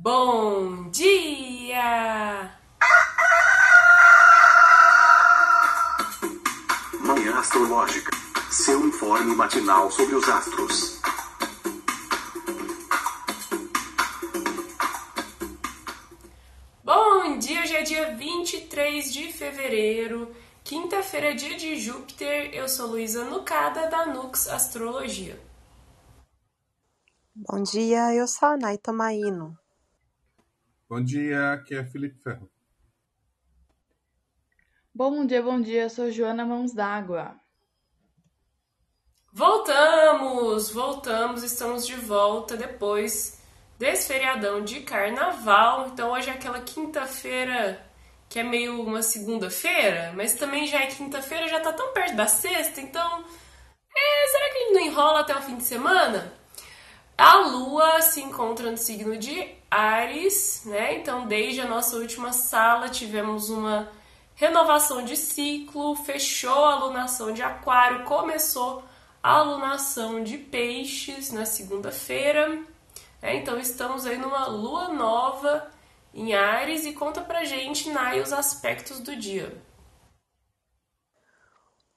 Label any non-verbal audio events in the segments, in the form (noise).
Bom dia! Manhã Astrológica. Seu informe matinal sobre os astros. Bom dia, hoje é dia 23 de fevereiro, quinta-feira, dia de Júpiter. Eu sou Luísa Nucada, da Nux Astrologia. Bom dia, eu sou a Naita Maíno. Bom dia, aqui é Felipe Ferro. Bom dia, bom dia, eu sou Joana Mãos d'Água. Voltamos, voltamos, estamos de volta depois desse feriadão de carnaval. Então hoje é aquela quinta-feira que é meio uma segunda-feira, mas também já é quinta-feira, já tá tão perto da sexta, então é, será que a gente não enrola até o fim de semana? A Lua se encontra no signo de Ares, né? Então, desde a nossa última sala, tivemos uma renovação de ciclo, fechou a alunação de Aquário, começou a alunação de Peixes na segunda-feira. Né? Então, estamos aí numa lua nova em Ares e conta pra gente, Nai, os aspectos do dia.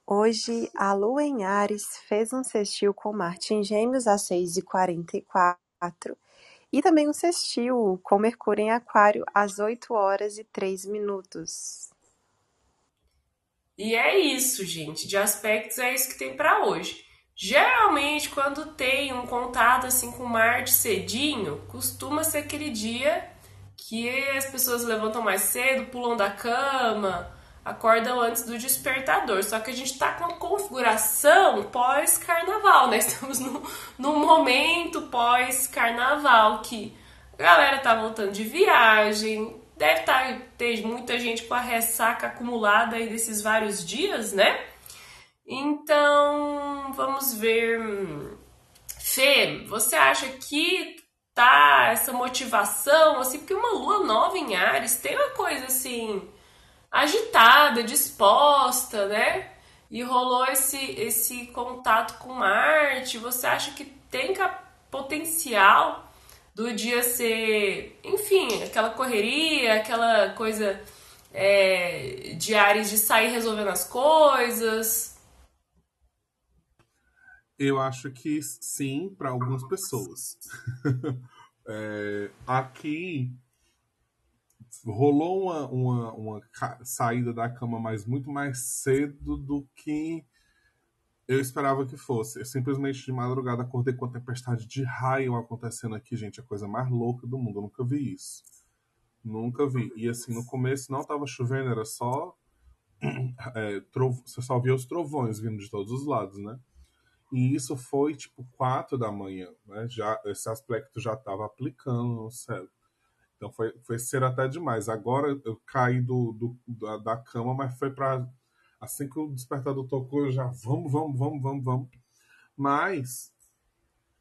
Hoje, a Lua em Ares fez um sextil com Marte em Gêmeos às 6h44 e também um sextil com Mercúrio em Aquário às 8 horas e 3 minutos. E é isso, gente. De aspectos é isso que tem para hoje. Geralmente, quando tem um contato assim com Marte cedinho, costuma ser aquele dia que as pessoas levantam mais cedo, pulam da cama, acordam antes do despertador. Só que a gente está com a configuração pós-carnaval, né? (laughs) Estamos no, momento pós-carnaval que a galera tá voltando de viagem, deve tá, ter muita gente com a ressaca acumulada aí desses vários dias, né? Então, vamos ver. Fê, você acha que tá essa motivação, assim, porque uma lua nova em Ares tem uma coisa assim agitada, disposta, né? E rolou esse, esse contato com Marte. Você acha que tem potencial do dia ser, enfim, aquela correria, aquela coisa é, de Ares de sair resolvendo as coisas? Eu acho que sim, para algumas pessoas. (laughs) é, aqui rolou uma, uma, uma saída da cama, mas muito mais cedo do que eu esperava que fosse. Eu simplesmente de madrugada acordei com a tempestade de raio acontecendo aqui, gente. A coisa mais louca do mundo. Eu nunca vi isso. Nunca vi. E assim, no começo não tava chovendo, era só. (clears throat) É, trovo... Você só via os trovões vindo de todos os lados, né? E isso foi tipo quatro da manhã, né? Já, esse aspecto já estava aplicando no céu. Então foi, foi ser até demais. Agora eu caí do, do da, da, cama, mas foi para assim que o despertador tocou, eu já vamos, vamos, vamos, vamos, vamos. Mas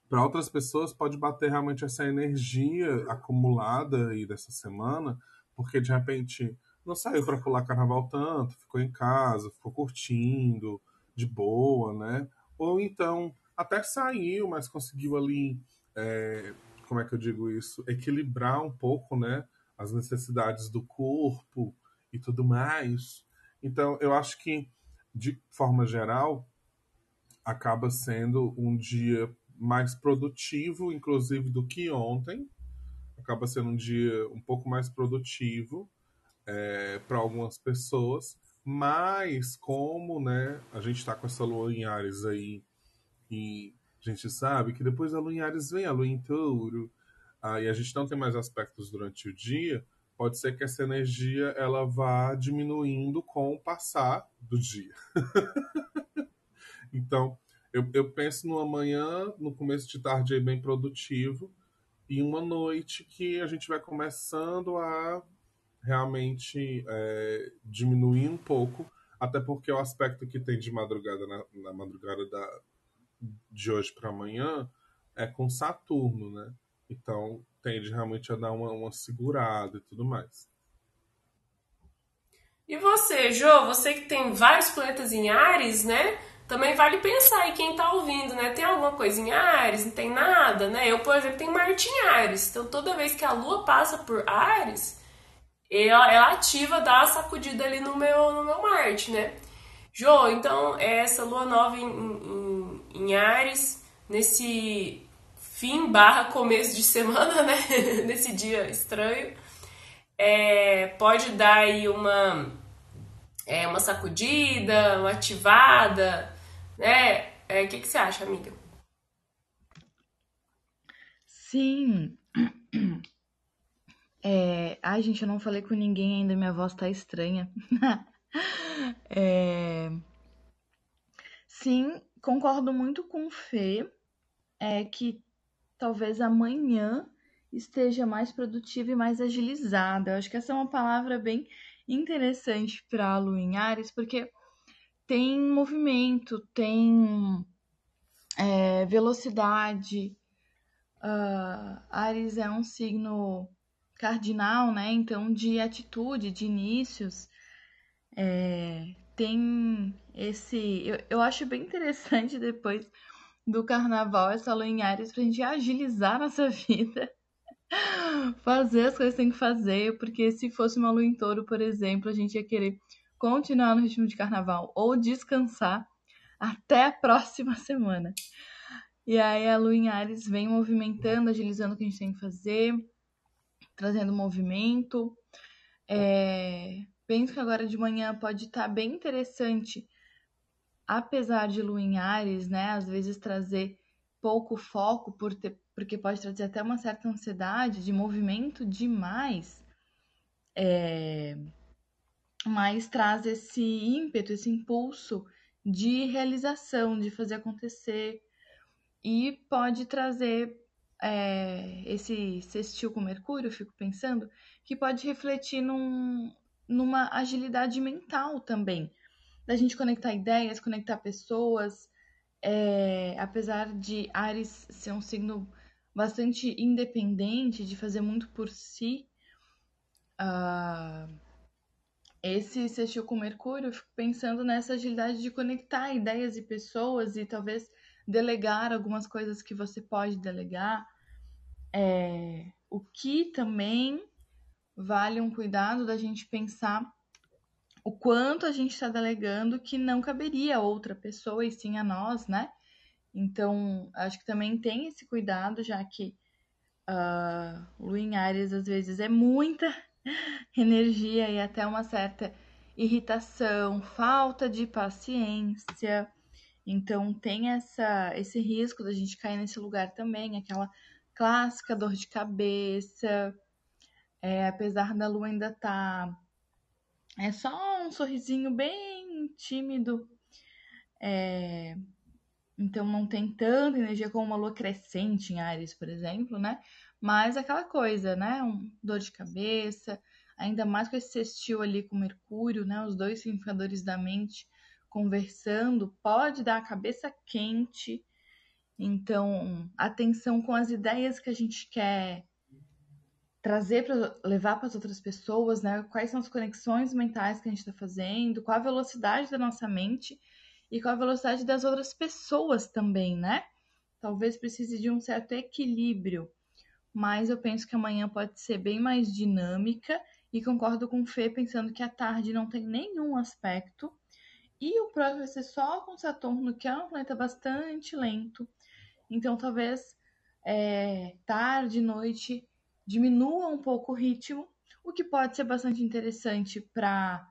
para outras pessoas pode bater realmente essa energia acumulada aí dessa semana, porque de repente não saiu para pular carnaval tanto, ficou em casa, ficou curtindo de boa, né? Ou então até saiu, mas conseguiu ali é, como é que eu digo isso, equilibrar um pouco, né, as necessidades do corpo e tudo mais. Então, eu acho que de forma geral acaba sendo um dia mais produtivo, inclusive do que ontem. Acaba sendo um dia um pouco mais produtivo é, para algumas pessoas, mas como né, a gente está com essa lua em Ares aí e a gente sabe que depois da lua em Ares vem a lua em touro, e a gente não tem mais aspectos durante o dia, pode ser que essa energia ela vá diminuindo com o passar do dia. (laughs) então, eu, eu penso numa manhã, no começo de tarde aí bem produtivo, e uma noite que a gente vai começando a realmente é, diminuir um pouco, até porque o aspecto que tem de madrugada na, na madrugada da, de hoje para amanhã é com Saturno, né? Então tende realmente a dar uma, uma segurada e tudo mais. E você, Jo, você que tem vários planetas em Ares, né? também vale pensar aí quem tá ouvindo, né? Tem alguma coisa em Ares? Não tem nada, né? Eu, por exemplo, tenho Marte em Ares. Então, toda vez que a Lua passa por Ares, ela, ela ativa, dá a sacudida ali no meu, no meu Marte, né? Jô, então, essa Lua nova em, em, em Ares, nesse fim barra começo de semana, né? (laughs) nesse dia estranho, é, pode dar aí uma, é, uma sacudida, uma ativada, né? É, o que, que você acha, amiga? Sim. (clears throat) É... Ai, gente, eu não falei com ninguém ainda, minha voz tá estranha. (laughs) é... Sim, concordo muito com o Fê, é que talvez amanhã esteja mais produtiva e mais agilizada. Eu acho que essa é uma palavra bem interessante para a Lu em Ares, porque tem movimento, tem é, velocidade. Uh, Ares é um signo cardinal, né? Então, de atitude, de inícios, é, tem esse. Eu, eu acho bem interessante depois do carnaval essa lua em Ares pra gente agilizar nossa (laughs) vida. Fazer as coisas que tem que fazer, porque se fosse uma lua em touro, por exemplo, a gente ia querer continuar no ritmo de carnaval ou descansar até a próxima (laughs) semana. E aí a lua em Ares vem movimentando, agilizando o que a gente tem que fazer, trazendo movimento. É... Penso que agora de manhã pode estar bem interessante, apesar de lua em Ares, né? Às vezes trazer pouco foco, por ter... porque pode trazer até uma certa ansiedade de movimento demais. É mas traz esse ímpeto, esse impulso de realização, de fazer acontecer e pode trazer é, esse sextil com Mercúrio, fico pensando, que pode refletir num, numa agilidade mental também, da gente conectar ideias, conectar pessoas, é, apesar de Ares ser um signo bastante independente, de fazer muito por si, uh, esse sextil com Mercúrio, eu fico pensando nessa agilidade de conectar ideias e pessoas e talvez delegar algumas coisas que você pode delegar. É, o que também vale um cuidado da gente pensar o quanto a gente está delegando que não caberia a outra pessoa e sim a nós, né? Então, acho que também tem esse cuidado, já que uh, em Ares às vezes é muita (laughs) energia e até uma certa irritação, falta de paciência. Então tem essa esse risco da gente cair nesse lugar também, aquela clássica dor de cabeça. É, apesar da lua ainda tá é só um sorrisinho bem tímido. É, então não tem tanta energia como uma lua crescente em Ares, por exemplo, né? Mas aquela coisa, né? Um dor de cabeça, ainda mais com esse sextil ali com Mercúrio, né? Os dois significadores da mente conversando, pode dar a cabeça quente. Então, atenção com as ideias que a gente quer trazer para levar para as outras pessoas, né? Quais são as conexões mentais que a gente está fazendo, qual a velocidade da nossa mente e qual a velocidade das outras pessoas também, né? Talvez precise de um certo equilíbrio mas eu penso que amanhã pode ser bem mais dinâmica e concordo com o Fê pensando que a tarde não tem nenhum aspecto. E o próximo vai ser só com Saturno, que é um planeta bastante lento. Então talvez é, tarde, noite diminua um pouco o ritmo, o que pode ser bastante interessante para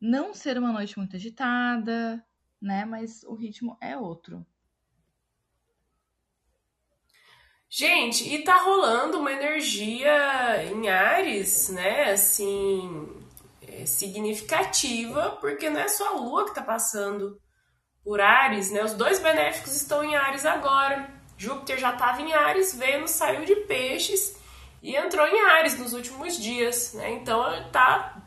não ser uma noite muito agitada, né? Mas o ritmo é outro. Gente, e tá rolando uma energia em Ares, né? Assim, é, significativa, porque não é só a Lua que tá passando por Ares, né? Os dois benéficos estão em Ares agora. Júpiter já estava em Ares, Vênus saiu de Peixes e entrou em Ares nos últimos dias, né? Então tá,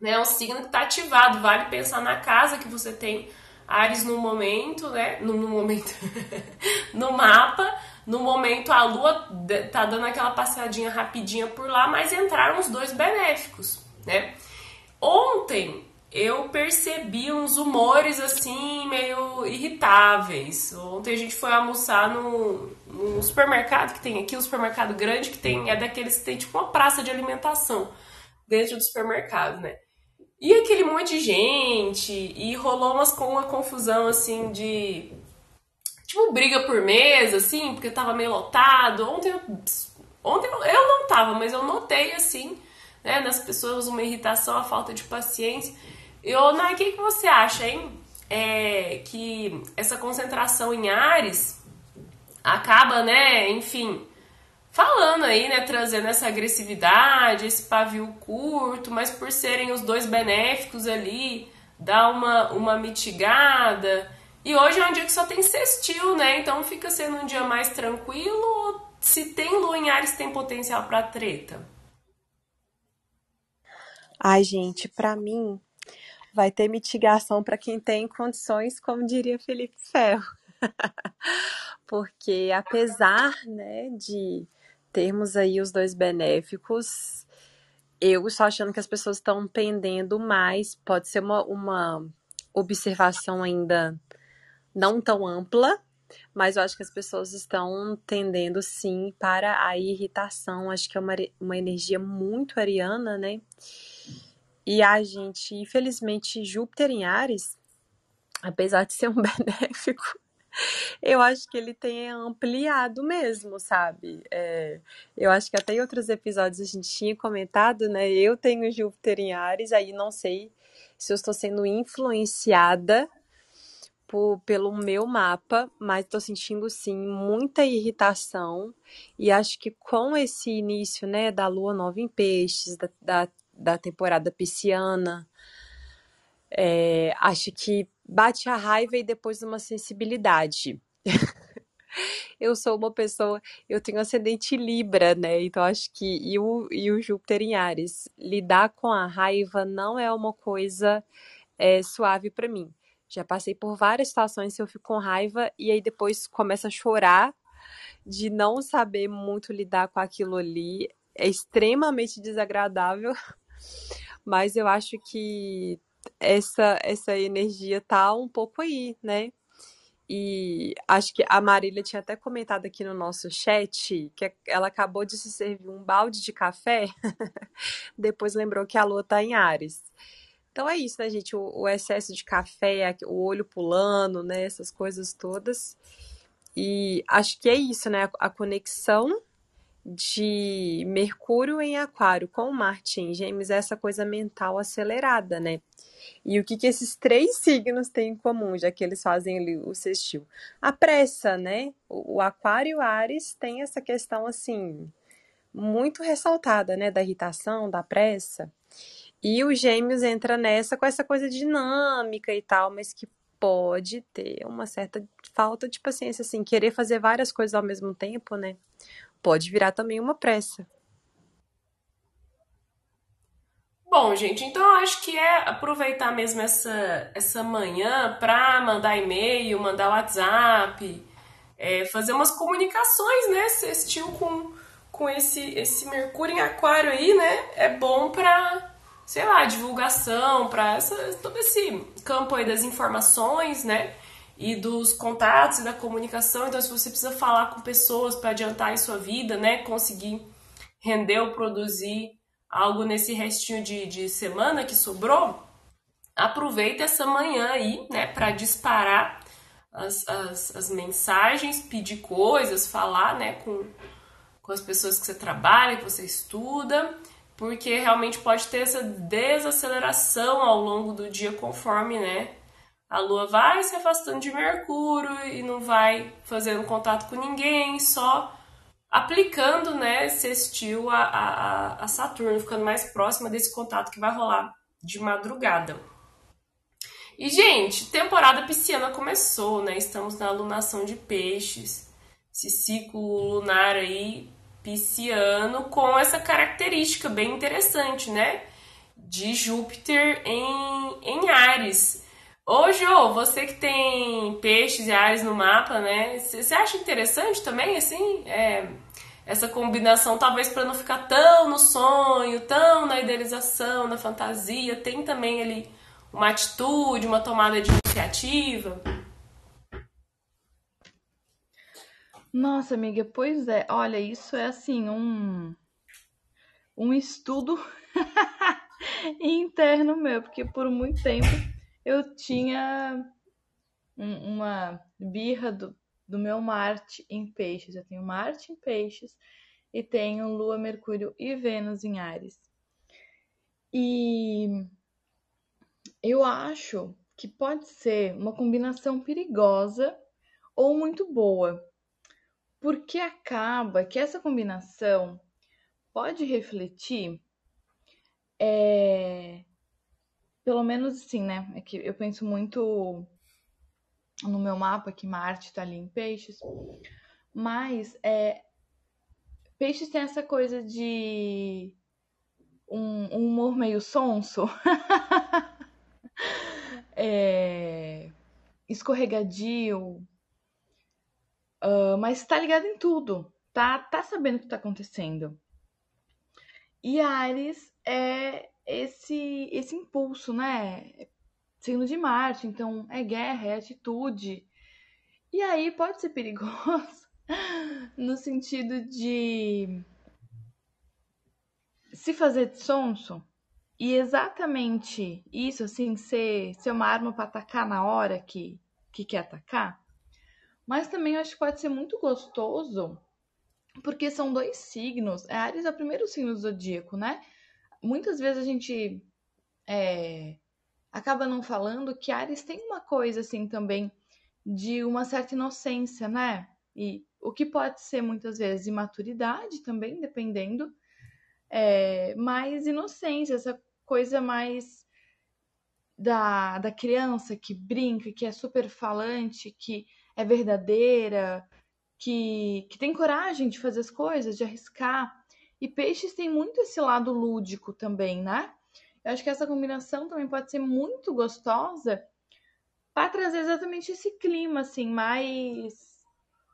né, é um signo que está ativado. Vale pensar na casa que você tem Ares no momento, né? No, no momento, (laughs) no mapa no momento, a Lua tá dando aquela passeadinha rapidinha por lá, mas entraram os dois benéficos, né? Ontem eu percebi uns humores assim meio irritáveis. Ontem a gente foi almoçar no, no supermercado que tem aqui, um supermercado grande que tem é daqueles que tem tipo uma praça de alimentação dentro do supermercado, né? E aquele monte de gente e rolou umas com uma confusão assim de tipo briga por mesa assim, porque tava meio lotado. Ontem ontem eu não tava, mas eu notei assim, né, nas pessoas uma irritação, a falta de paciência. E, ô, Nai, o que, que você acha, hein? É, que essa concentração em Ares acaba, né, enfim, falando aí, né, trazendo essa agressividade, esse pavio curto, mas por serem os dois benéficos ali, dá uma, uma mitigada. E hoje é um dia que só tem sextil, né? Então fica sendo um dia mais tranquilo. Se tem lua em Ares, tem potencial para treta? Ai, gente, para mim, vai ter mitigação para quem tem condições, como diria Felipe Ferro. (laughs) Porque apesar, né, de termos aí os dois benéficos, eu estou achando que as pessoas estão pendendo mais, pode ser uma, uma observação ainda não tão ampla, mas eu acho que as pessoas estão tendendo sim para a irritação. Acho que é uma, uma energia muito ariana, né? E a gente, infelizmente, Júpiter em Ares, apesar de ser um (laughs) benéfico, eu acho que ele tem ampliado mesmo, sabe? É, eu acho que até em outros episódios a gente tinha comentado, né? Eu tenho Júpiter em Ares, aí não sei se eu estou sendo influenciada por, pelo meu mapa, mas estou sentindo sim muita irritação e acho que com esse início, né, da Lua nova em Peixes, da, da da temporada pisciana. É, acho que bate a raiva e depois uma sensibilidade. (laughs) eu sou uma pessoa, eu tenho ascendente Libra, né? Então acho que e o, e o Júpiter em Ares, lidar com a raiva não é uma coisa é, suave para mim. Já passei por várias situações que eu fico com raiva e aí depois começo a chorar de não saber muito lidar com aquilo ali. É extremamente desagradável. (laughs) Mas eu acho que essa, essa energia tá um pouco aí, né? E acho que a Marília tinha até comentado aqui no nosso chat que ela acabou de se servir um balde de café, (laughs) depois lembrou que a lua tá em Ares. Então é isso, né, gente? O, o excesso de café, o olho pulando, né? Essas coisas todas. E acho que é isso, né? A conexão de Mercúrio em Aquário com Marte em Gêmeos é essa coisa mental acelerada, né? E o que, que esses três signos têm em comum, já que eles fazem ali o sextil? A pressa, né? O, o Aquário Ares tem essa questão assim muito ressaltada, né, da irritação, da pressa. E o Gêmeos entra nessa com essa coisa dinâmica e tal, mas que pode ter uma certa falta de paciência, assim, querer fazer várias coisas ao mesmo tempo, né? Pode virar também uma pressa. Bom, gente, então eu acho que é aproveitar mesmo essa, essa manhã para mandar e-mail, mandar WhatsApp, é, fazer umas comunicações, né? Assistiu com, com esse, esse Mercúrio em Aquário aí, né? É bom para, sei lá, divulgação, para todo esse campo aí das informações, né? E dos contatos e da comunicação. Então, se você precisa falar com pessoas para adiantar em sua vida, né, conseguir render ou produzir algo nesse restinho de, de semana que sobrou, aproveita essa manhã aí, né, para disparar as, as, as, mensagens, pedir coisas, falar, né, com, com as pessoas que você trabalha, que você estuda, porque realmente pode ter essa desaceleração ao longo do dia conforme, né, a Lua vai se afastando de Mercúrio e não vai fazendo contato com ninguém, só aplicando, né, sextil a, a, a Saturno, ficando mais próxima desse contato que vai rolar de madrugada. E, gente, temporada pisciana começou, né? Estamos na lunação de peixes, esse ciclo lunar aí pisciano com essa característica bem interessante, né? De Júpiter em, em Ares. Ô, Jô, você que tem peixes e ares no mapa, né? Você acha interessante também, assim, é, essa combinação, talvez para não ficar tão no sonho, tão na idealização, na fantasia, tem também ali uma atitude, uma tomada de iniciativa? Nossa, amiga, pois é. Olha, isso é assim um um estudo (laughs) interno meu, porque por muito tempo eu tinha uma birra do, do meu Marte em Peixes. Eu tenho Marte em Peixes e tenho Lua, Mercúrio e Vênus em Ares. E eu acho que pode ser uma combinação perigosa ou muito boa, porque acaba que essa combinação pode refletir, é, pelo menos assim, né? É que eu penso muito no meu mapa que Marte está ali em Peixes, mas é, Peixes tem essa coisa de um, um humor meio sonso. (laughs) é, escorregadio, uh, mas tá ligado em tudo, tá, tá sabendo o que tá acontecendo. E Ares é esse, esse impulso, né? Signo de Marte, então é guerra, é atitude. E aí pode ser perigoso (laughs) no sentido de se fazer de sonso e exatamente isso, assim, ser, ser uma arma para atacar na hora que, que quer atacar. Mas também acho que pode ser muito gostoso, porque são dois signos. Ares é o primeiro signo do zodíaco, né? Muitas vezes a gente é, acaba não falando que Ares tem uma coisa, assim, também de uma certa inocência, né? E o que pode ser muitas vezes imaturidade também, dependendo, é, mais inocência, essa coisa mais da, da criança que brinca, que é super falante, que é verdadeira, que, que tem coragem de fazer as coisas, de arriscar. E peixes tem muito esse lado lúdico também, né? Eu acho que essa combinação também pode ser muito gostosa para trazer exatamente esse clima, assim, mais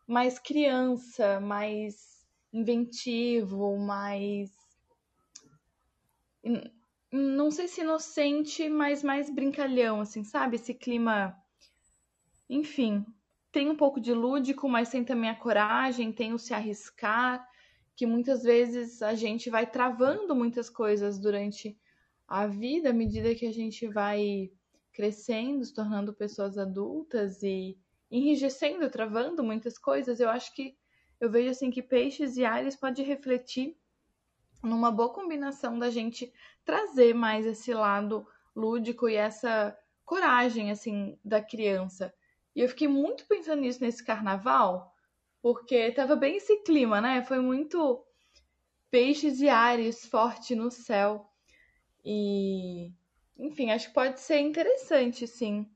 mais criança, mais inventivo, mais não sei se inocente, mas mais brincalhão, assim, sabe? Esse clima, enfim, tem um pouco de lúdico, mas tem também a coragem, tem o se arriscar, que muitas vezes a gente vai travando muitas coisas durante a vida, à medida que a gente vai crescendo, se tornando pessoas adultas e enrijecendo, travando muitas coisas, eu acho que eu vejo assim que peixes e ares pode refletir numa boa combinação da gente trazer mais esse lado lúdico e essa coragem assim da criança. E eu fiquei muito pensando nisso nesse carnaval, porque tava bem esse clima, né? Foi muito peixes e ares forte no céu. E enfim, acho que pode ser interessante, sim.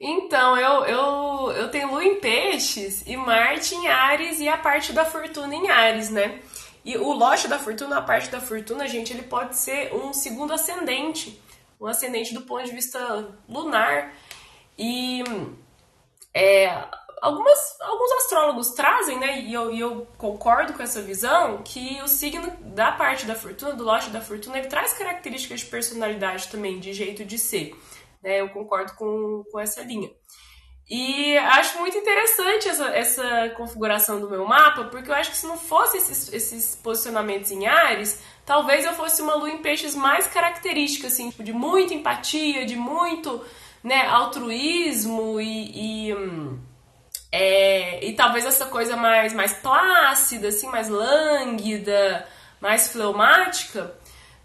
Então, eu, eu, eu tenho Lua em Peixes e Marte em Ares e a parte da fortuna em Ares, né? E o lote da fortuna, a parte da fortuna, gente, ele pode ser um segundo ascendente, um ascendente do ponto de vista lunar. E é, algumas, alguns astrólogos trazem, né, e eu, e eu concordo com essa visão, que o signo da parte da fortuna, do lote da fortuna, ele traz características de personalidade também, de jeito de ser. Né? Eu concordo com, com essa linha. E acho muito interessante essa, essa configuração do meu mapa, porque eu acho que se não fosse esses, esses posicionamentos em Ares, talvez eu fosse uma lua em peixes mais característica, assim, tipo, de muita empatia, de muito né, altruísmo e, e, é, e talvez essa coisa mais, mais plácida, assim, mais lânguida, mais fleumática,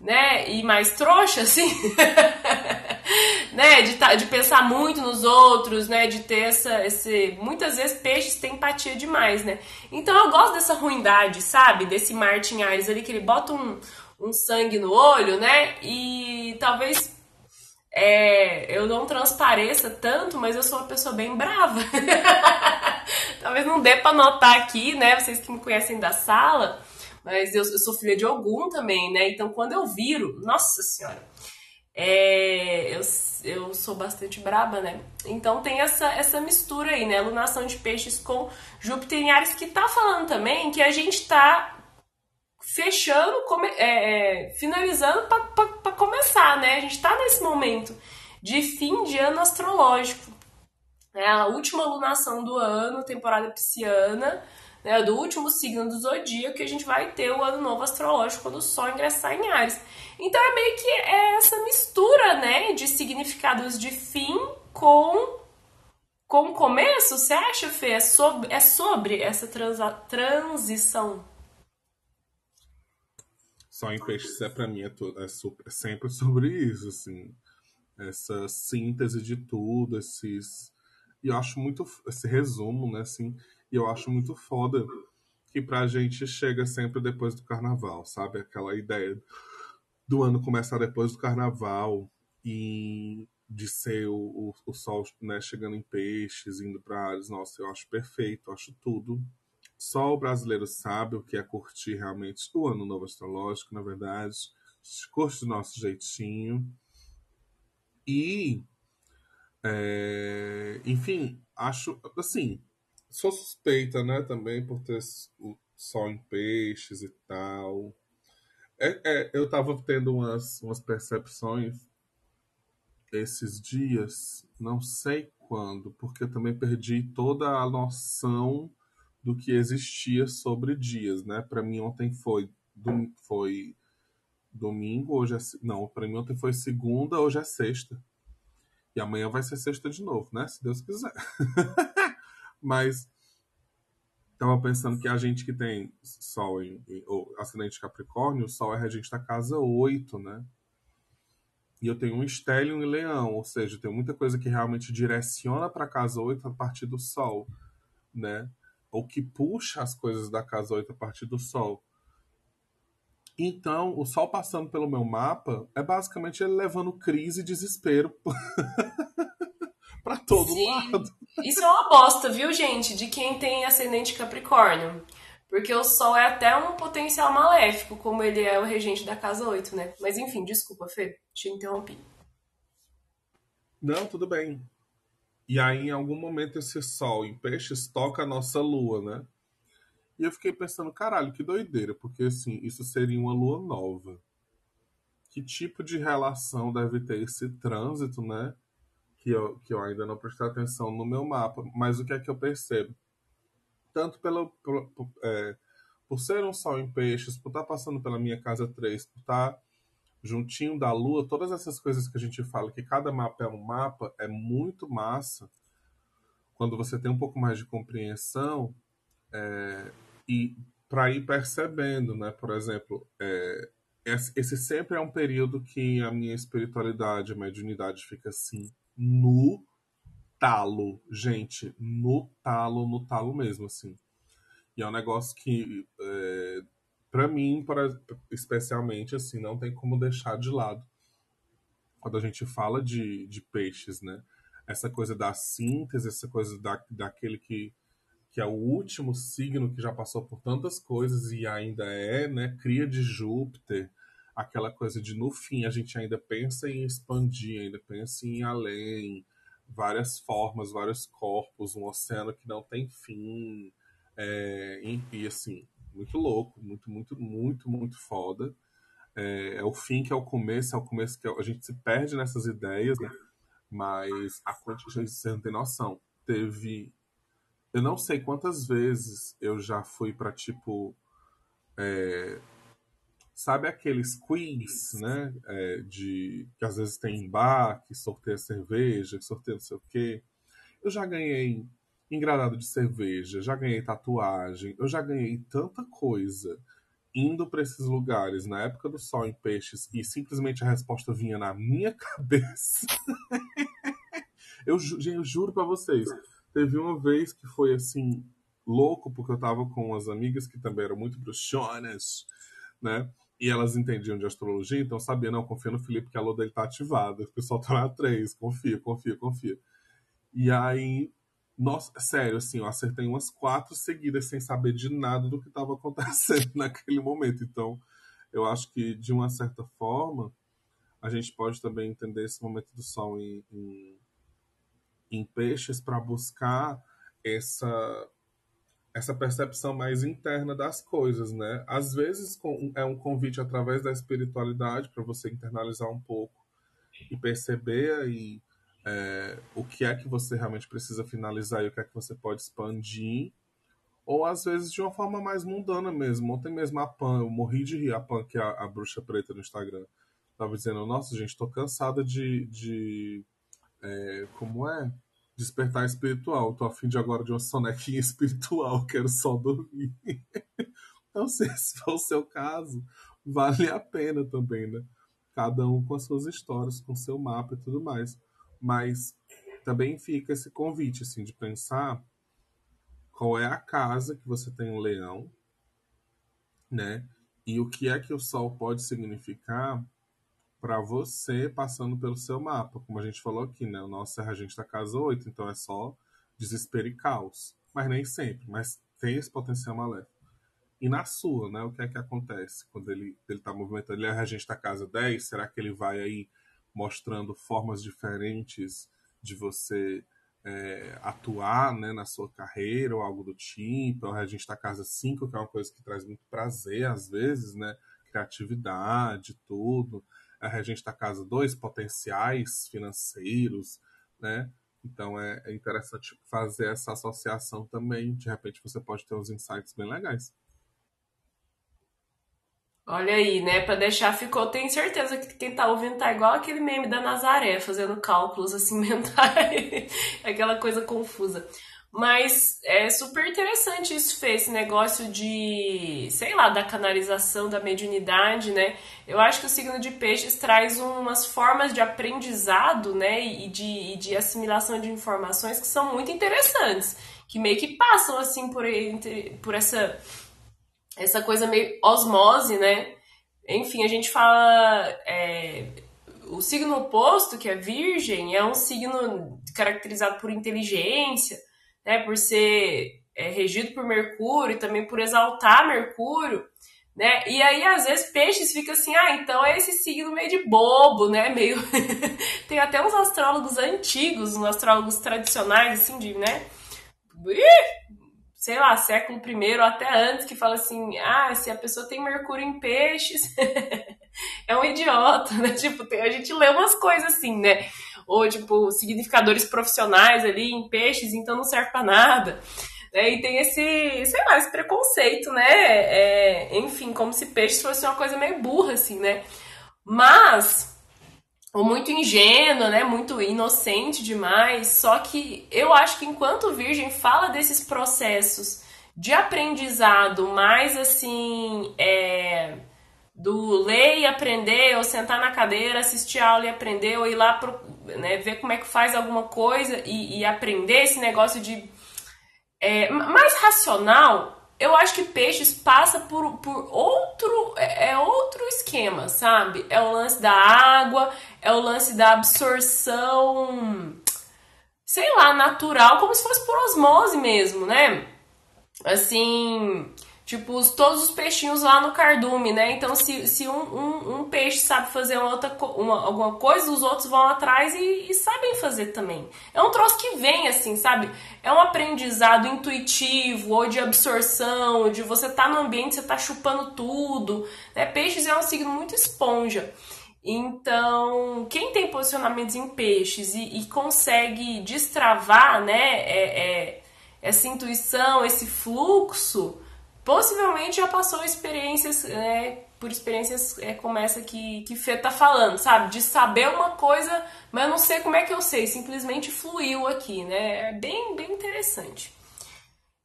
né, e mais trouxa, assim. (laughs) né, de, tá, de pensar muito nos outros, né, de ter essa, esse, muitas vezes peixes têm empatia demais, né, então eu gosto dessa ruindade, sabe, desse Martin Ares ali, que ele bota um, um sangue no olho, né, e talvez é, eu não transpareça tanto, mas eu sou uma pessoa bem brava. (laughs) Talvez não dê para notar aqui, né? Vocês que me conhecem da sala, mas eu, eu, sou filha de algum também, né? Então quando eu viro, nossa senhora, é, eu, eu sou bastante braba, né? Então tem essa, essa mistura aí, né? Lunação de peixes com Júpiter em Ares, que tá falando também que a gente tá fechando, come, é, é, finalizando para começar, né? A gente está nesse momento de fim de ano astrológico. É a última lunação do ano, temporada pisciana, né, do último signo do zodíaco, que a gente vai ter o ano novo astrológico quando o Sol ingressar em Ares. Então é meio que é essa mistura, né, de significados de fim com com começo, você acha, Fê? É sobre, é sobre essa transa, transição? Só em peixes é para mim é, é, super, é sempre sobre isso, assim, essa síntese de tudo, esses e eu acho muito esse resumo, né, assim, e eu acho muito foda que pra gente chega sempre depois do carnaval, sabe? Aquela ideia do ano começar depois do carnaval e de ser o, o, o sol né, chegando em peixes, indo para Ares. Nossa, eu acho perfeito, eu acho tudo. Só o brasileiro sabe o que é curtir realmente o ano novo astrológico, na verdade. Curte do nosso jeitinho. E, é, enfim, acho, assim, sou suspeita, né, também por ter o sol em peixes e tal. É, é, eu tava tendo umas, umas percepções esses dias, não sei quando, porque eu também perdi toda a noção do que existia sobre dias, né? Para mim ontem foi dom, foi domingo, hoje é não, para mim ontem foi segunda, hoje é sexta. E amanhã vai ser sexta de novo, né? Se Deus quiser. (laughs) Mas tava pensando que a gente que tem Sol em, em ou ascendente Capricórnio, o Sol é regente da casa 8, né? E eu tenho um estélio em leão, ou seja, tem muita coisa que realmente direciona para casa 8 a partir do Sol, né? Ou que puxa as coisas da casa 8 a partir do Sol. Então, o Sol passando pelo meu mapa é basicamente ele levando crise e desespero (laughs) para todo Sim. lado. Isso é uma bosta, viu, gente? De quem tem ascendente Capricórnio. Porque o Sol é até um potencial maléfico, como ele é o regente da casa 8, né? Mas enfim, desculpa, Fê, te interrompi. Não, tudo bem. E aí, em algum momento, esse Sol em peixes toca a nossa lua, né? E eu fiquei pensando, caralho, que doideira, porque assim, isso seria uma lua nova. Que tipo de relação deve ter esse trânsito, né? Que eu, que eu ainda não prestei atenção no meu mapa. Mas o que é que eu percebo? tanto pelo, pelo é, por ser um sol em peixes, por estar tá passando pela minha casa 3, por estar tá juntinho da lua, todas essas coisas que a gente fala, que cada mapa é um mapa, é muito massa quando você tem um pouco mais de compreensão é, e para ir percebendo, né? Por exemplo, é, esse sempre é um período que a minha espiritualidade, a mediunidade fica assim, no talo, gente, no talo, no talo mesmo, assim. E é um negócio que, é, para mim, para, especialmente, assim, não tem como deixar de lado. Quando a gente fala de, de peixes, né? Essa coisa da síntese, essa coisa da, daquele que, que é o último signo que já passou por tantas coisas e ainda é, né? Cria de Júpiter, aquela coisa de no fim a gente ainda pensa em expandir, ainda pensa em ir além, várias formas, vários corpos, um oceano que não tem fim. É, e, e, assim, muito louco, muito, muito, muito, muito foda. É, é, o fim que é o começo, é o começo que é, a gente se perde nessas ideias, né? Mas a quantidade, você não tem noção. Teve. Eu não sei quantas vezes eu já fui para tipo. É, Sabe aqueles quiz, né? É, de que às vezes tem em bar, que sorteia cerveja, que sorteia não sei o quê. Eu já ganhei engradado de cerveja, já ganhei tatuagem, eu já ganhei tanta coisa indo para esses lugares na época do sol em peixes e simplesmente a resposta vinha na minha (laughs) cabeça. eu, eu juro para vocês, teve uma vez que foi assim louco porque eu tava com umas amigas que também eram muito bruxonas, né? e elas entendiam de astrologia, então sabia, não, confia no Felipe que a lua dele tá ativada, o pessoal tá lá três, confia, confia, confia. E aí, nossa, sério, assim, eu acertei umas quatro seguidas sem saber de nada do que estava acontecendo (laughs) naquele momento. Então, eu acho que, de uma certa forma, a gente pode também entender esse momento do sol em, em, em peixes para buscar essa essa percepção mais interna das coisas, né? Às vezes é um convite através da espiritualidade para você internalizar um pouco e perceber aí é, o que é que você realmente precisa finalizar e o que é que você pode expandir ou às vezes de uma forma mais mundana mesmo. Ontem mesmo a Pan, eu morri de rir, a Pan, que é a, a bruxa preta no Instagram, tava dizendo, nossa, gente, tô cansada de. de é, como é? Despertar espiritual. Tô afim de agora de uma sonequinha (laughs) espiritual, quero só dormir. (laughs) então, se esse for o seu caso, vale a pena também, né? Cada um com as suas histórias, com seu mapa e tudo mais. Mas também fica esse convite, assim, de pensar qual é a casa que você tem um leão, né? E o que é que o sol pode significar para você passando pelo seu mapa. Como a gente falou aqui, né? O nosso é regente da casa 8, então é só desespero e caos. Mas nem sempre, mas tem esse potencial maléfico. E na sua, né? O que é que acontece quando ele está movimentando? Ele é regente da casa 10, será que ele vai aí mostrando formas diferentes de você é, atuar né, na sua carreira ou algo do tipo. A gente está casa 5, que é uma coisa que traz muito prazer às vezes, né? Criatividade, tudo. A gente está casa 2, potenciais financeiros, né? Então é, é interessante fazer essa associação também. De repente você pode ter uns insights bem legais. Olha aí, né? Pra deixar ficou, tenho certeza que quem tá ouvindo tá igual aquele meme da Nazaré, fazendo cálculos assim (laughs) mentais, aquela coisa confusa. Mas é super interessante isso, Fê, esse negócio de, sei lá, da canalização, da mediunidade, né? Eu acho que o signo de peixes traz umas formas de aprendizado, né? E de, e de assimilação de informações que são muito interessantes, que meio que passam, assim, por, por essa essa coisa meio osmose, né? Enfim, a gente fala. É, o signo oposto, que é Virgem, é um signo caracterizado por inteligência, né? Por ser é, regido por Mercúrio e também por exaltar Mercúrio. Né? E aí, às vezes, peixes fica assim, ah, então é esse signo meio de bobo, né? (laughs) Meio. (laughs) Tem até uns astrólogos antigos, uns astrólogos tradicionais, assim, de, né? Sei lá, século I ou até antes, que fala assim: ah, se a pessoa tem Mercúrio em peixes, (laughs) é um idiota, né? (laughs) Tipo, tem, a gente lê umas coisas assim, né? Ou, tipo, significadores profissionais ali em peixes, então não serve para nada. Né? E tem esse, sei lá, esse preconceito, né? É, enfim, como se peixes fosse uma coisa meio burra, assim, né? Mas ou muito ingênua, né? Muito inocente demais. Só que eu acho que enquanto Virgem fala desses processos de aprendizado mais assim, é, do ler e aprender, ou sentar na cadeira, assistir a aula e aprender, ou ir lá pro, né, ver como é que faz alguma coisa e, e aprender esse negócio de é, mais racional, eu acho que peixes passa por, por outro é, é outro esquema, sabe? É o lance da água, é o lance da absorção, sei lá, natural, como se fosse por osmose mesmo, né? Assim, Tipo, os, todos os peixinhos lá no cardume, né? Então, se, se um, um, um peixe sabe fazer uma outra, uma, alguma coisa, os outros vão atrás e, e, sabem fazer também. É um troço que vem, assim, sabe? É um aprendizado intuitivo ou de absorção, de você tá no ambiente, você tá chupando tudo. Né? Peixes é um signo muito esponja. Então, quem tem posicionamentos em peixes e, e consegue destravar, né, é, é, essa intuição, esse fluxo possivelmente já passou experiências, é, por experiências é, como essa que, que Fê tá falando, sabe? De saber uma coisa, mas eu não sei como é que eu sei, simplesmente fluiu aqui, né? É bem, bem interessante.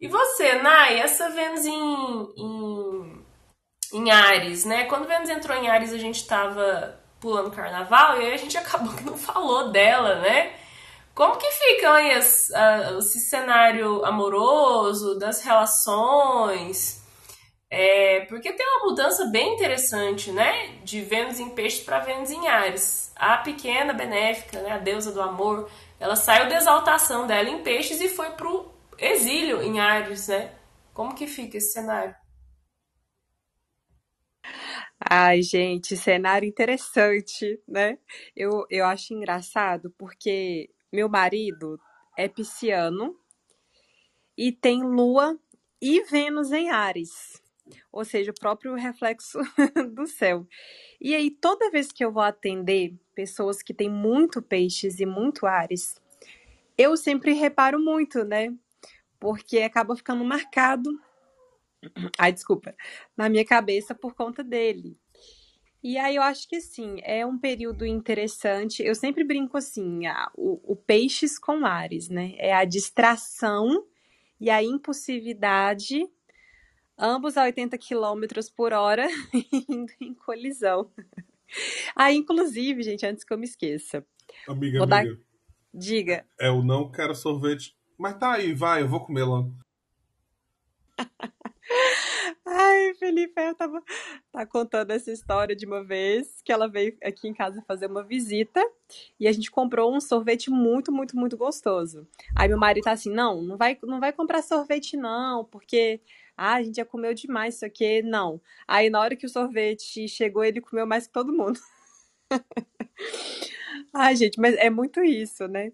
E você, Nai, essa Vênus em, em, em Ares, né? Quando Vênus entrou em Ares, a gente tava pulando carnaval e aí a gente (laughs) acabou que não falou dela, né? Como que fica aí esse, esse cenário amoroso, das relações? É, porque tem uma mudança bem interessante, né? De Vênus em peixes para Vênus em Ares. A pequena benéfica, né? a deusa do amor, ela saiu da exaltação dela em peixes e foi pro exílio em Ares, né? Como que fica esse cenário? Ai, gente, cenário interessante, né? Eu, eu acho engraçado porque meu marido é pisciano e tem lua e Vênus em Ares, ou seja, o próprio reflexo (laughs) do céu. E aí, toda vez que eu vou atender pessoas que têm muito peixes e muito Ares, eu sempre reparo muito, né? Porque acaba ficando marcado. (clears throat) Ai, desculpa. Na minha cabeça por conta dele. E aí eu acho que sim, é um período interessante. Eu sempre brinco assim, a, o, o peixes com Ares, né? É a distração e a impulsividade, ambos a 80 km por hora, (laughs) indo em colisão. Aí, inclusive, gente, antes que eu me esqueça. Amiga, Vou dar- amiga. Diga. É o não quero sorvete. Mas tá aí, vai, eu vou comer logo. (laughs) Ai, Felipe, eu tava tá contando essa história de uma vez que ela veio aqui em casa fazer uma visita e a gente comprou um sorvete muito, muito, muito gostoso. Aí meu marido tá assim: "Não, não vai, não vai comprar sorvete não, porque ah, a gente já comeu demais isso aqui". Não. Aí na hora que o sorvete chegou, ele comeu mais que todo mundo. (laughs) Ai, gente, mas é muito isso, né?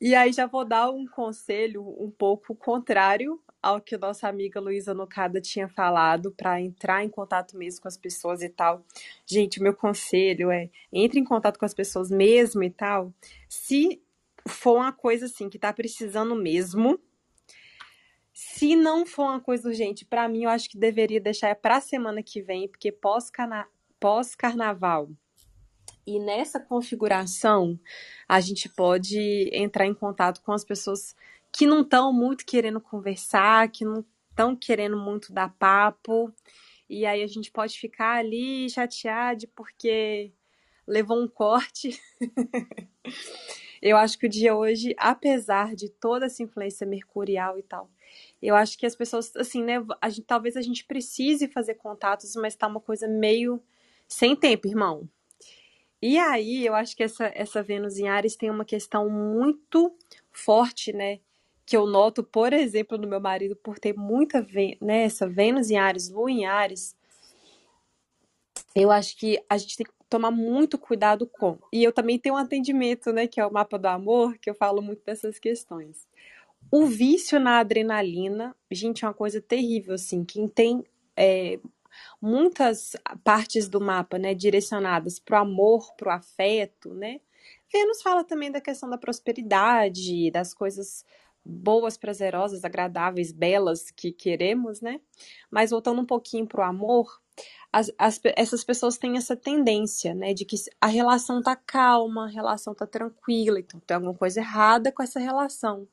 E aí já vou dar um conselho um pouco contrário ao que nossa amiga Luísa Nocada tinha falado para entrar em contato mesmo com as pessoas e tal. Gente, meu conselho é entre em contato com as pessoas mesmo e tal. Se for uma coisa assim que tá precisando mesmo, se não for uma coisa urgente, para mim eu acho que deveria deixar para a semana que vem, porque pós-carnaval e nessa configuração, a gente pode entrar em contato com as pessoas que não estão muito querendo conversar, que não estão querendo muito dar papo. E aí a gente pode ficar ali chateado porque levou um corte. (laughs) eu acho que o dia hoje, apesar de toda essa influência mercurial e tal, eu acho que as pessoas, assim, né? A gente, talvez a gente precise fazer contatos, mas tá uma coisa meio sem tempo, irmão. E aí, eu acho que essa, essa Vênus em Ares tem uma questão muito forte, né? Que eu noto, por exemplo, no meu marido, por ter muita, né, essa Vênus em Ares, Lua em Ares, eu acho que a gente tem que tomar muito cuidado com. E eu também tenho um atendimento, né, que é o mapa do amor, que eu falo muito dessas questões. O vício na adrenalina, gente, é uma coisa terrível, assim. Quem tem é, muitas partes do mapa, né, direcionadas para o amor, para o afeto, né? Vênus fala também da questão da prosperidade, das coisas boas, prazerosas, agradáveis, belas que queremos, né? Mas voltando um pouquinho para o amor, as- as essas pessoas têm essa tendência, né, de que a relação tá calma, a relação tá tranquila, então tem alguma coisa errada com essa relação.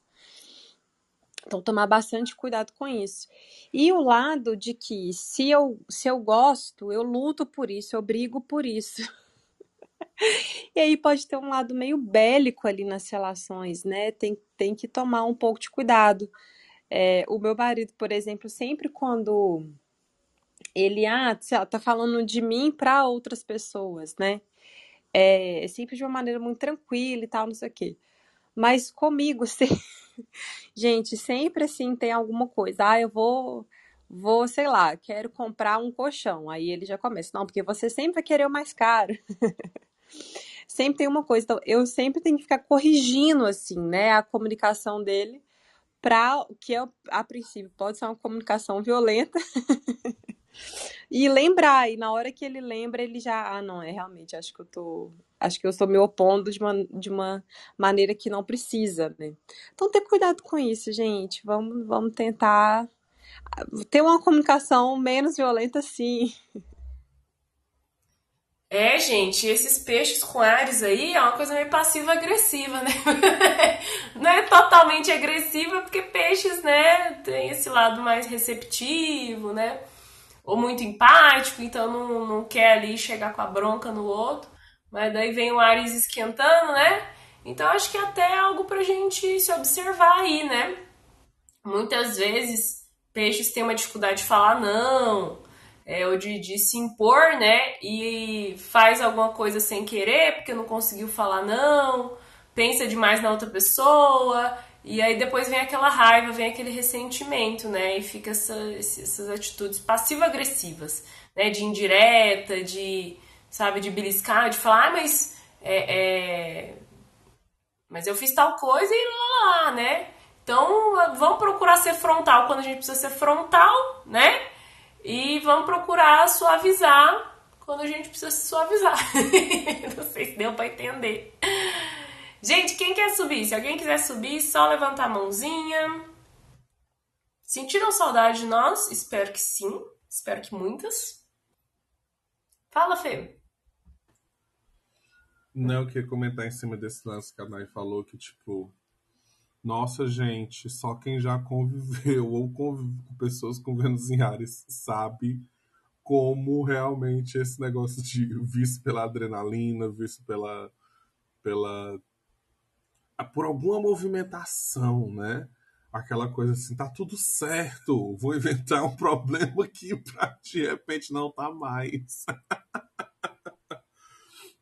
Então, tomar bastante cuidado com isso. E o lado de que se eu, se eu gosto, eu luto por isso, eu brigo por isso. (laughs) (laughs) E aí pode ter um lado meio bélico ali nas relações, né? Tem, tem que tomar um pouco de cuidado. É, o meu marido, por exemplo, sempre quando ele ah, tá falando de mim para outras pessoas, né? É, sempre de uma maneira muito tranquila e tal, não sei o quê. Mas comigo, (laughs) se... gente, sempre assim tem alguma coisa. Ah, eu vou, vou, sei lá, quero comprar um colchão. Aí ele já começa, não, porque você sempre vai querer o mais caro. (laughs) Sempre tem uma coisa. Então, eu sempre tenho que ficar corrigindo, assim, né, a comunicação dele, para que eu, a princípio pode ser uma comunicação violenta. (laughs) E lembrar, e na hora que ele lembra, ele já, ah, não, é realmente, acho que eu tô, acho que eu estou me opondo de uma, de uma maneira que não precisa, né? Então, ter cuidado com isso, gente. Vamos, vamos tentar ter uma comunicação menos violenta, sim. É, gente, esses peixes com Ares aí é uma coisa meio passiva-agressiva, né? (laughs) Não é totalmente agressiva, porque peixes, né, tem esse lado mais receptivo, né? Ou muito empático, então não, não quer ali chegar com a bronca no outro. Mas daí vem o Ares esquentando, né? Então acho que até é algo pra gente se observar aí, né? Muitas vezes peixes têm uma dificuldade de falar não, é, ou de, de se impor, né? E faz alguma coisa sem querer, porque não conseguiu falar não, pensa demais na outra pessoa, e aí depois vem aquela raiva, vem aquele ressentimento, né? E fica essa, essas atitudes passivo-agressivas, né? De indireta, de, sabe, de beliscar, de falar, ah, mas, é, é, mas eu fiz tal coisa e lá, lá, né? Então, vamos procurar ser frontal quando a gente precisa ser frontal, né? E vamos procurar suavizar quando a gente precisa se suavizar. (laughs) Não sei se deu para entender. Gente, quem quer subir? Se alguém quiser subir, só levantar a mãozinha. Sentiram saudade de nós? Espero que sim. Espero que muitas. Fala, Fê. Não, eu queria comentar em cima desse lance que a Nai falou, que, tipo, nossa, gente, só quem já conviveu (laughs) ou convive com pessoas com Vênus em Ares sabe como realmente esse negócio de vício pela adrenalina, vício pela, pela por alguma movimentação, né? Aquela coisa assim, tá tudo certo, vou inventar um (laughs) problema aqui pra de repente não tá mais. (laughs)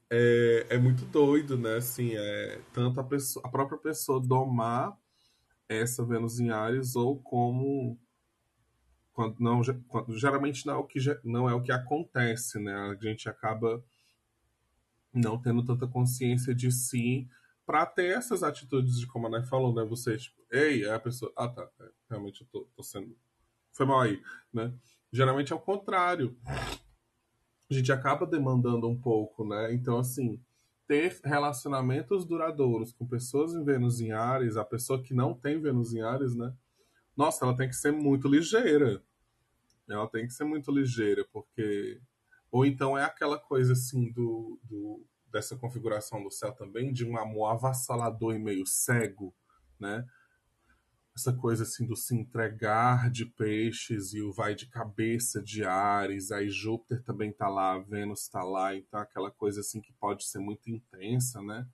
é, é muito doido, né? Assim, é, tanto a, pessoa, a própria pessoa domar essa Vênus em Ares ou como quando não quando, geralmente não é o que não é o que acontece, né? A gente acaba não tendo tanta consciência de si para ter essas atitudes de como a Nai falou, né? Você, tipo, ei, a pessoa, ah, tá, é, realmente eu tô, tô, sendo, foi mal aí, né? Geralmente é o contrário. A gente acaba demandando um pouco, né? Então, assim, ter relacionamentos duradouros com pessoas em Vênus em Ares, a pessoa que não tem Vênus em Ares, né? Nossa, ela tem que ser muito ligeira. Ela tem que ser muito ligeira, porque. Ou então é aquela coisa assim do, do dessa configuração do céu também, de um amor avassalador e meio cego, né? Essa coisa assim do se entregar de peixes e o vai de cabeça de Ares, aí Júpiter também tá lá, Vênus tá lá, então aquela coisa assim que pode ser muito intensa, né?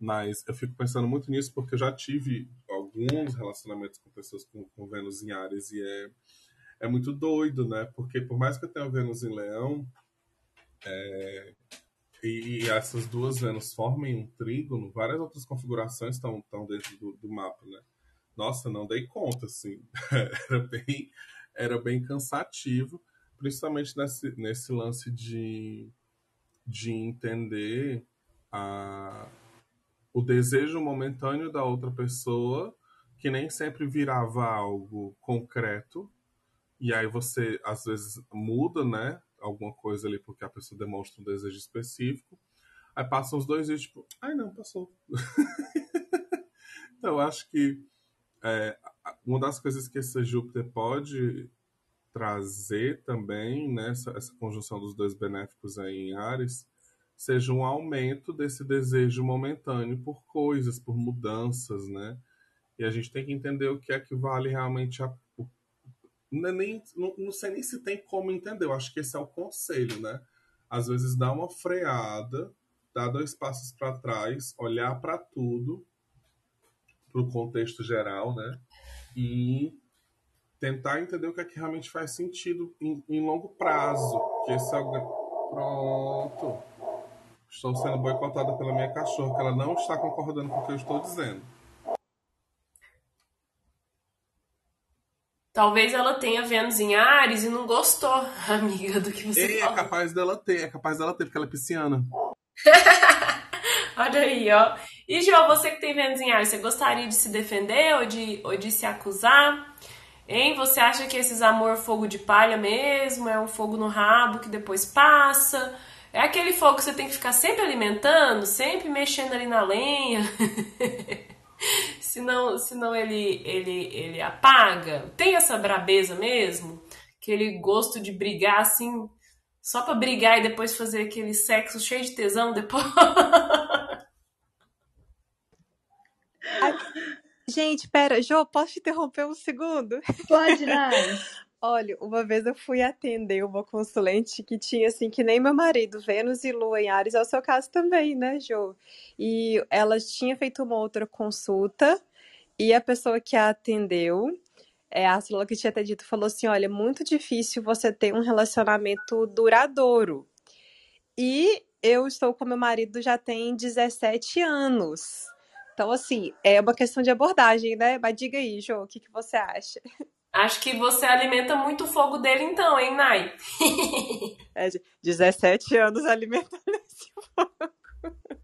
Mas eu fico pensando muito nisso porque eu já tive alguns relacionamentos com pessoas com, com Vênus em Ares e é, é muito doido, né? Porque por mais que eu tenha Vênus em Leão, é, e essas duas Vênus formem um trígono, várias outras configurações estão, estão dentro do, do mapa, né? Nossa, não dei conta, assim. (laughs) era, bem, era bem cansativo, principalmente nesse, nesse lance de, de entender a, o desejo momentâneo da outra pessoa, que nem sempre virava algo concreto, e aí você às vezes muda, né? alguma coisa ali porque a pessoa demonstra um desejo específico. Aí passam os dois dias, tipo, ai não, passou. (laughs) então, eu acho que é, uma das coisas que esse Júpiter pode trazer também, né, essa, essa conjunção dos dois benéficos aí em Ares, seja um aumento desse desejo momentâneo por coisas, por mudanças, né? E a gente tem que entender o que é que vale realmente a é nem, não, não sei nem se tem como entender. Eu acho que esse é o conselho, né? Às vezes dá uma freada, dar dois passos para trás, olhar para tudo, para o contexto geral, né? E tentar entender o que é que realmente faz sentido em, em longo prazo. Que esse é o... Pronto. Estou sendo boicotada pela minha cachorra, que ela não está concordando com o que eu estou dizendo. Talvez ela tenha Vênus em Ares e não gostou, (laughs) amiga, do que você Ei, é falou. É capaz dela ter, é capaz dela ter, porque ela é pisciana. (laughs) Olha aí, ó. E, João, você que tem Vênus em Ares, você gostaria de se defender ou de, ou de se acusar? Hein? Você acha que esses amor fogo de palha mesmo? É um fogo no rabo que depois passa? É aquele fogo que você tem que ficar sempre alimentando, sempre mexendo ali na lenha? (laughs) senão, senão ele, ele, ele apaga. Tem essa brabeza mesmo? Aquele gosto de brigar assim, só pra brigar e depois fazer aquele sexo cheio de tesão depois. (laughs) Gente, pera, Jô, posso te interromper um segundo? Pode, Nai. (laughs) Olha, uma vez eu fui atender uma consulente que tinha assim, que nem meu marido, Vênus e Lua em Ares, é o seu caso também, né, Jo? E ela tinha feito uma outra consulta e a pessoa que a atendeu, é, a astrologa que tinha atendido, falou assim: olha, é muito difícil você ter um relacionamento duradouro. E eu estou com meu marido já tem 17 anos. Então, assim, é uma questão de abordagem, né? Mas diga aí, Jo, o que, que você acha? Acho que você alimenta muito o fogo dele então, hein, Nai? (laughs) é, 17 anos alimentando esse fogo. (laughs)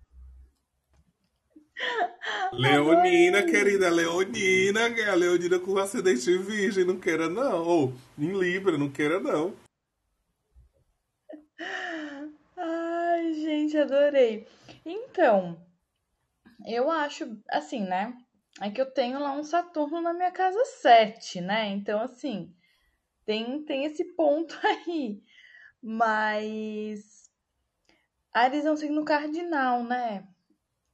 Leonina, querida, Leonina, a Leonina com ascendente virgem, não queira não. Ou em Libra, não queira não. Ai, gente, adorei. Então, eu acho, assim, né? É que eu tenho lá um Saturno na minha casa 7, né? Então, assim, tem, tem esse ponto (laughs) aí. Mas Ares é um signo cardinal, né?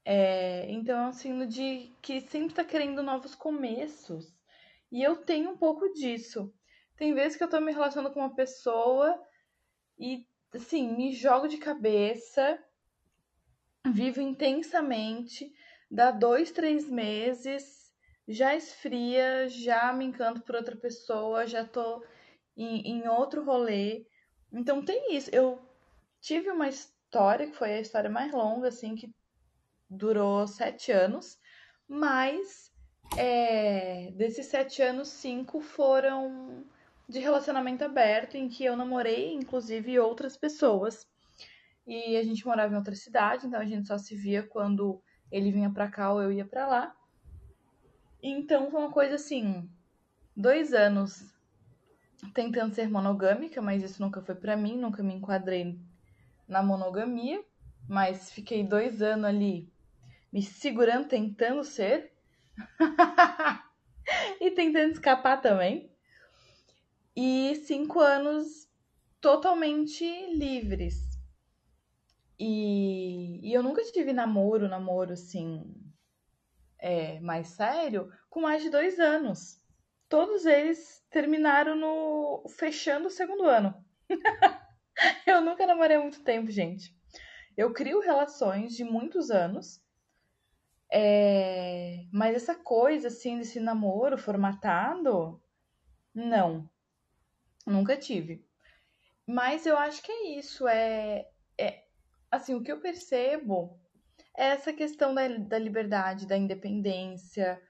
É, então é um signo de que sempre tá querendo novos começos. E eu tenho um pouco disso. Tem vezes que eu tô me relacionando com uma pessoa e, assim, me jogo de cabeça, vivo intensamente, dá dois, três meses, já esfria, já me encanto por outra pessoa, já tô em, em outro rolê. Então tem isso. Eu tive uma história que foi a história mais longa, assim, que durou sete anos, mas é, desses sete anos, cinco foram de relacionamento aberto, em que eu namorei, inclusive, outras pessoas. E a gente morava em outra cidade, então a gente só se via quando ele vinha pra cá ou eu ia pra lá. Então foi uma coisa assim, dois anos tentando ser monogâmica, mas isso nunca foi para mim, nunca me enquadrei na monogamia, mas fiquei dois anos ali me segurando, tentando ser. (laughs) e tentando escapar também. E cinco anos totalmente livres. E, e eu nunca tive namoro, namoro assim, é, mais sério, com mais de dois anos. Todos eles terminaram no fechando o segundo ano. (laughs) eu nunca namorei muito tempo, gente. Eu crio relações de muitos anos é... Mas essa coisa, assim, desse namoro formatado, não. Nunca tive. Mas eu acho que é isso. É assim, o que eu percebo é essa questão da, da liberdade, da independência,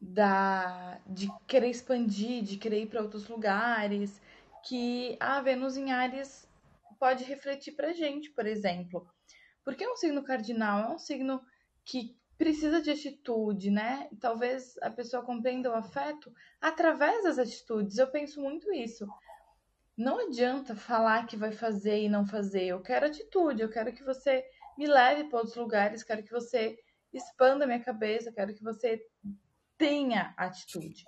da de querer expandir, de querer ir para outros lugares, que a Vênus em Ares pode refletir pra gente, por exemplo. Porque é um signo cardinal, é um signo que precisa de atitude, né? Talvez a pessoa compreenda o afeto através das atitudes. Eu penso muito isso. Não adianta falar que vai fazer e não fazer. Eu quero atitude, eu quero que você me leve para outros lugares, quero que você expanda minha cabeça, quero que você tenha atitude,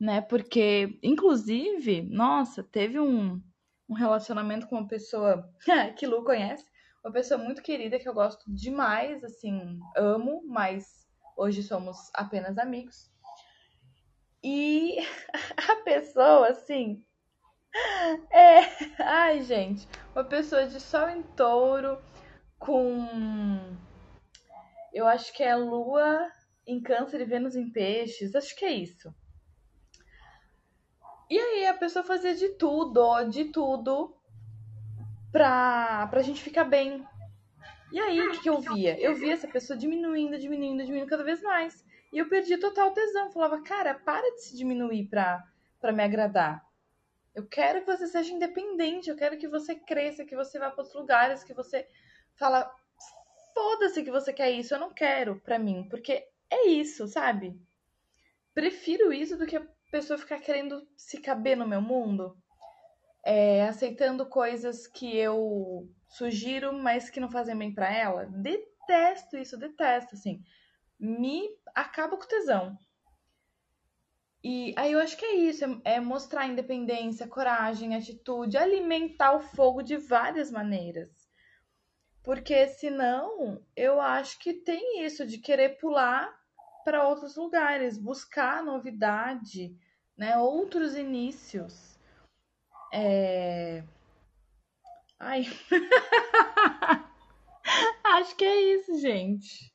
né? Porque, inclusive, nossa, teve um, um relacionamento com uma pessoa (laughs) que Lu conhece, uma pessoa muito querida que eu gosto demais, assim, amo, mas hoje somos apenas amigos. E (laughs) a pessoa, assim, (laughs) é. Ai, gente, uma pessoa de sol em touro com. Eu acho que é lua em câncer e Vênus em peixes, acho que é isso. E aí a pessoa fazia de tudo, de tudo pra, pra gente ficar bem. E aí, o que, que eu via? Eu via essa pessoa diminuindo, diminuindo, diminuindo cada vez mais. E eu perdi total tesão. Falava, cara, para de se diminuir pra, pra me agradar. Eu quero que você seja independente, eu quero que você cresça, que você vá para outros lugares, que você fala, foda-se que você quer isso, eu não quero pra mim, porque é isso, sabe? Prefiro isso do que a pessoa ficar querendo se caber no meu mundo é, aceitando coisas que eu sugiro, mas que não fazem bem para ela. Detesto isso, detesto, assim. Me acaba com tesão. E aí eu acho que é isso, é, é mostrar independência, coragem, atitude, alimentar o fogo de várias maneiras. Porque senão, eu acho que tem isso de querer pular para outros lugares, buscar novidade, né, outros inícios. É... Ai. (laughs) acho que é isso, gente.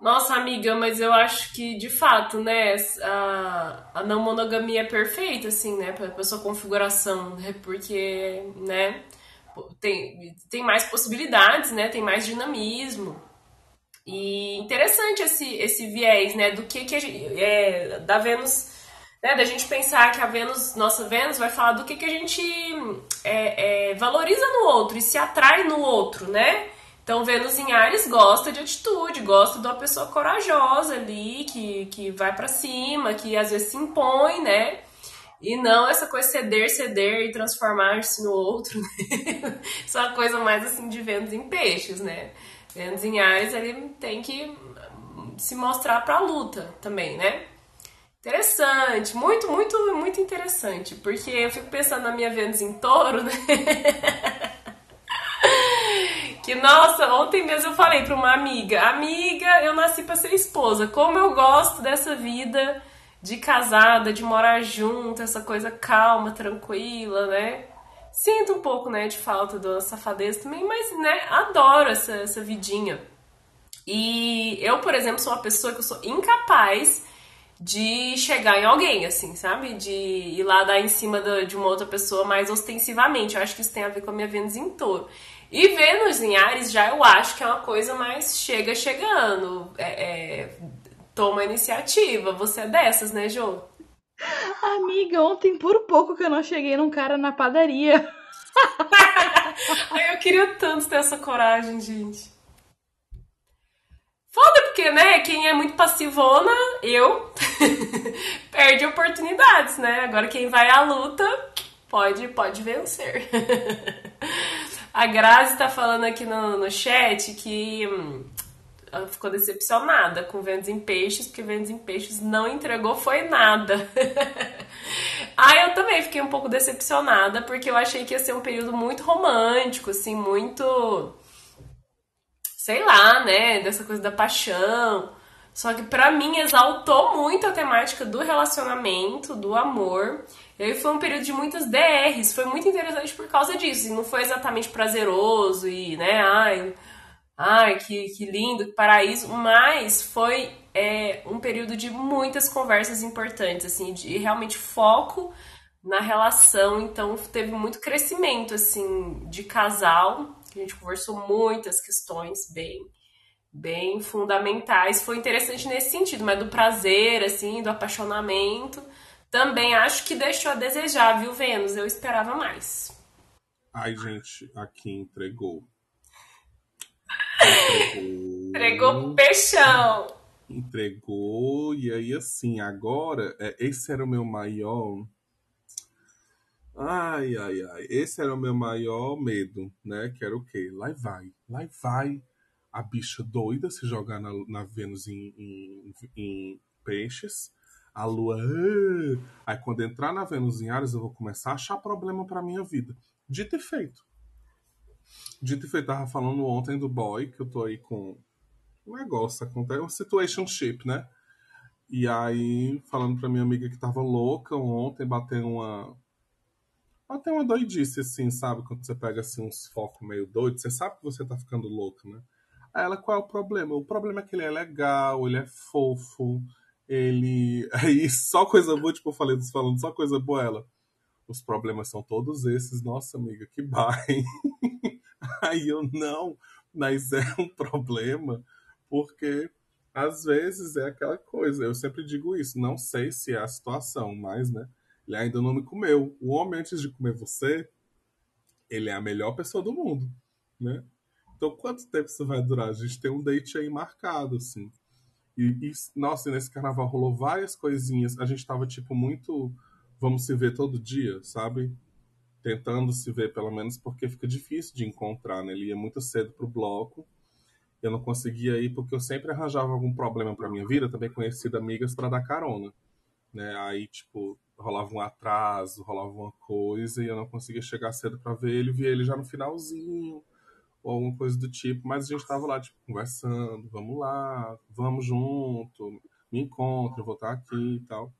Nossa, amiga, mas eu acho que, de fato, né, a, a não monogamia é perfeita, assim, né, pra, pra sua configuração, né, porque, né, tem, tem mais possibilidades, né, tem mais dinamismo. E interessante esse, esse viés, né, do que, que a gente, é, da Vênus né, da gente pensar que a Vênus, nossa Vênus, vai falar do que, que a gente é, é, valoriza no outro e se atrai no outro, né? Então, Vênus em Ares gosta de atitude, gosta de uma pessoa corajosa ali, que, que vai para cima, que às vezes se impõe, né? E não essa coisa ceder, ceder e transformar-se no outro. (laughs) Né? Isso é uma coisa mais assim de Vênus em peixes, né? Vênus em Ares, ele tem que se mostrar pra luta também, né? Interessante, muito, muito, muito interessante, porque eu fico pensando na minha Vênus em touro, né? (laughs) que nossa, ontem mesmo eu falei para uma amiga, amiga, eu nasci para ser esposa, como eu gosto dessa vida de casada, de morar junto, essa coisa calma, tranquila, né? Sinto um pouco, né, de falta da safadeza também, mas, né, adoro essa, essa vidinha. E eu, por exemplo, sou uma pessoa que eu sou incapaz de chegar em alguém, assim, sabe? De ir lá dar em cima de uma outra pessoa mais ostensivamente. Eu acho que isso tem a ver com a minha Vênus em touro. E Vênus em Ares já eu acho que é uma coisa mais chega chegando. É, é, toma iniciativa. Você é dessas, né, Jô? Amiga, ontem por pouco que eu não cheguei num cara na padaria. (laughs) Ai, eu queria tanto ter essa coragem, gente. Foda, porque, né, quem é muito passivona, eu, (laughs) perde oportunidades, né? Agora quem vai à luta pode, pode vencer. (laughs) A Grazi tá falando aqui no, no chat que hum, ela ficou decepcionada com Vênus em Peixes, porque Vênus em Peixes não entregou foi nada. (laughs) ah, eu também fiquei um pouco decepcionada, porque eu achei que ia ser um período muito romântico, assim, muito. sei lá, né? Dessa coisa da paixão. Só que para mim exaltou muito a temática do relacionamento, do amor. E aí foi um período de muitas DRs, foi muito interessante por causa disso. E não foi exatamente prazeroso e, né, ai, ai, que, que lindo, que paraíso, mas foi é, um período de muitas conversas importantes, assim, de realmente foco na relação, então teve muito crescimento, assim, de casal, a gente conversou muitas questões bem bem fundamentais, foi interessante nesse sentido, mas do prazer, assim, do apaixonamento, também acho que deixou a desejar, viu, Vênus? Eu esperava mais. Ai, gente, aqui entregou. (laughs) Entregou. Entregou peixão. Entregou, e aí assim, agora, é, esse era o meu maior. Ai, ai, ai. Esse era o meu maior medo, né? Que era o quê? Lá vai, lá vai a bicha doida se jogar na, na Vênus em, em, em peixes. A lua. Aí quando entrar na Vênus em Ares, eu vou começar a achar problema pra minha vida. Dito e feito. Dito e feito, tava falando ontem do boy, que eu tô aí com um negócio, acontece, um situationship, né? E aí, falando pra minha amiga que tava louca ontem, bateu uma. Bateu uma doidice, assim, sabe? Quando você pega assim uns focos meio doidos, você sabe que você tá ficando louca, né? Aí ela, qual é o problema? O problema é que ele é legal, ele é fofo, ele. (laughs) Aí só coisa boa, tipo, eu falei, falando só coisa boa, ela. Os problemas são todos esses, nossa amiga, que bem. (laughs) Aí eu não, mas é um problema, porque às vezes é aquela coisa. Eu sempre digo isso, não sei se é a situação, mas, né? Ele ainda não me comeu. O homem, antes de comer você, ele é a melhor pessoa do mundo, né? Então, quanto tempo isso vai durar? A gente tem um date aí marcado, assim. E, e nossa, nesse carnaval rolou várias coisinhas. A gente tava, tipo, muito. Vamos se ver todo dia, sabe? Tentando se ver, pelo menos, porque fica difícil de encontrar, né? Ele ia muito cedo pro bloco. Eu não conseguia ir porque eu sempre arranjava algum problema pra minha vida, também conhecido amigas para dar carona. Né? Aí, tipo, rolava um atraso, rolava uma coisa e eu não conseguia chegar cedo para ver ele, via ele já no finalzinho ou alguma coisa do tipo, mas a gente estava lá, tipo, conversando, vamos lá, vamos junto, me encontre, vou estar aqui e tal.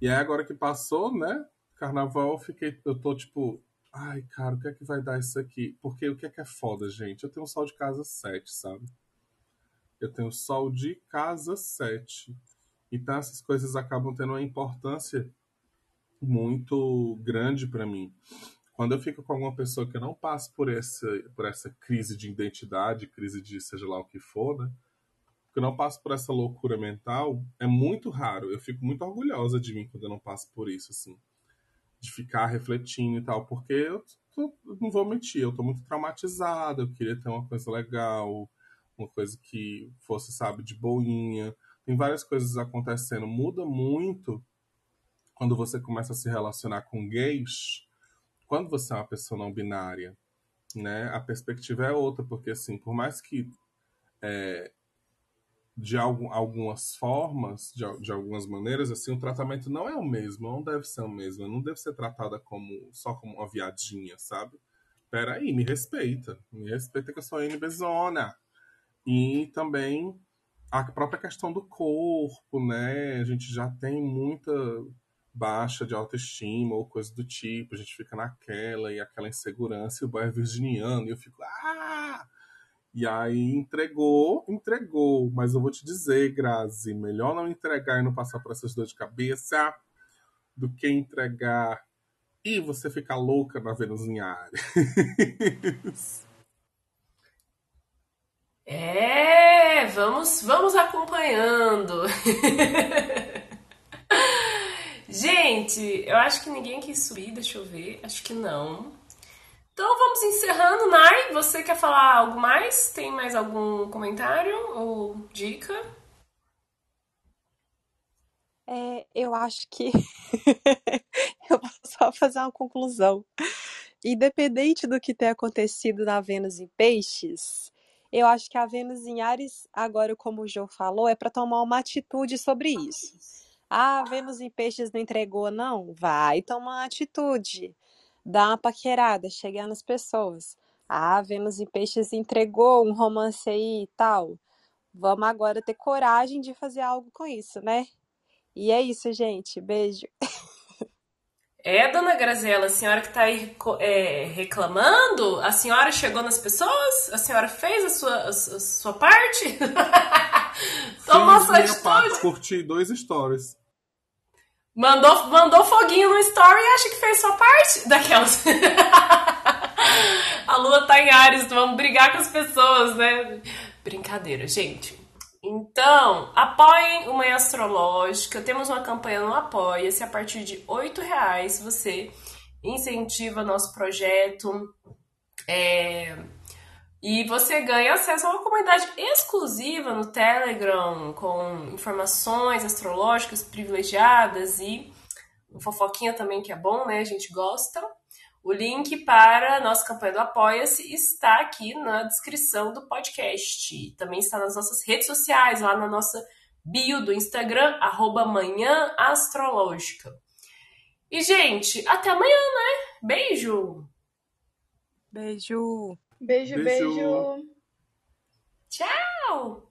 E aí agora que passou, né, carnaval, eu fiquei, eu tô tipo, ai, cara, o que é que vai dar isso aqui? Porque o que é que é foda, gente? Eu tenho sol de casa 7, sabe? Eu tenho sol de casa 7. Então essas coisas acabam tendo uma importância muito grande para mim. Quando eu fico com alguma pessoa que não passa por essa, por essa crise de identidade, crise de seja lá o que for, né? Que não passa por essa loucura mental, é muito raro. Eu fico muito orgulhosa de mim quando eu não passo por isso, assim. De ficar refletindo e tal, porque eu tô, não vou mentir, eu tô muito traumatizada, eu queria ter uma coisa legal, uma coisa que fosse, sabe, de boinha. Tem várias coisas acontecendo. Muda muito quando você começa a se relacionar com gays, quando você é uma pessoa não binária, né? A perspectiva é outra, porque assim, por mais que é, de algum, algumas formas, de, de, algumas maneiras, assim, o tratamento não é o mesmo, não deve ser o mesmo, não deve ser tratada como só como uma viadinha, sabe? Peraí, me respeita, me respeita que eu sou NBzona. E também a própria questão do corpo, né? A gente já tem muita baixa de autoestima ou coisa do tipo, a gente fica naquela e aquela insegurança, e o boy é virginiano, e eu fico, ah! E aí entregou, entregou. Mas eu vou te dizer, Grazi, melhor não entregar e não passar por essas dores de cabeça do que entregar e você ficar louca na Vênus em Ares. É, vamos, vamos acompanhando. (laughs) Gente, eu acho que ninguém quis subir, deixa eu ver. Acho que não. Então vamos encerrando. Nai, você quer falar algo mais? Tem mais algum comentário ou dica? É, eu acho que (laughs) eu vou só fazer uma conclusão. Independente do que tenha acontecido na Vênus em Peixes, eu acho que a Vênus em Ares, agora como o João falou, é para tomar uma atitude sobre isso. Ah, Vênus em Peixes não entregou, não? Vai tomar uma atitude dar uma paquerada, chegar nas pessoas. Ah, Vênus em Peixes entregou um romance aí e tal. Vamos agora ter coragem de fazer algo com isso, né? E é isso, gente. Beijo. É, dona Graziela, a senhora que está aí é, reclamando, a senhora chegou nas pessoas? A senhora fez a sua, a sua parte? (laughs) Tomou sua atitude? Curti dois stories. Mandou, mandou foguinho no story e acha que fez sua parte daquelas. (laughs) a lua tá em Ares, vamos brigar com as pessoas, né? Brincadeira, gente. Então, apoiem o Manhã Astrológica. Temos uma campanha no Apoia-se. A partir de R$ reais você incentiva nosso projeto. É, e você ganha acesso a uma comunidade exclusiva no Telegram, com informações astrológicas privilegiadas e fofoquinha também, que é bom, né? A gente gosta. O link para a nossa campanha do Apoia-se está aqui na descrição do podcast. Também está nas nossas redes sociais, lá na nossa bio do Instagram, arroba Manhã Astrológica. E, gente, até amanhã, né? Beijo! Beijo! Beijo, beijo. beijo. Tchau!